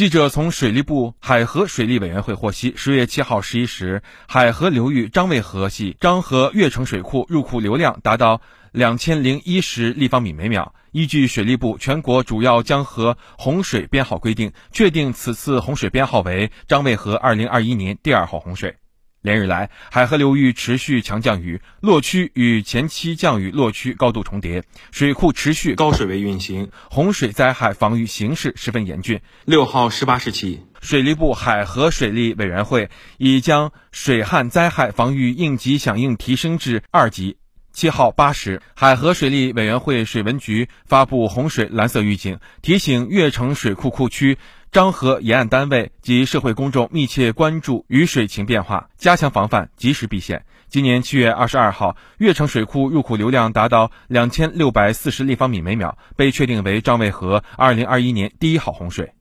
记者从水利部海河水利委员会获悉，十月七号十一时，海河流域张卫河系张河越城水库入库流量达到两千零一十立方米每秒。依据水利部全国主要江河洪水编号规定，确定此次洪水编号为张卫河二零二一年第二号洪水。连日来，海河流域持续强降雨，洛区与前期降雨洛区高度重叠，水库持续高水位运行，洪水灾害防御形势十分严峻。六号十八时起，水利部海河水利委员会已将水旱灾害防御应急响应提升至二级。七号八时，海河水利委员会水文局发布洪水蓝色预警，提醒越城水库库区。漳河沿岸单位及社会公众密切关注雨水情变化，加强防范，及时避险。今年七月二十二号，越城水库入库流量达到两千六百四十立方米每秒，被确定为漳卫河二零二一年第一号洪水。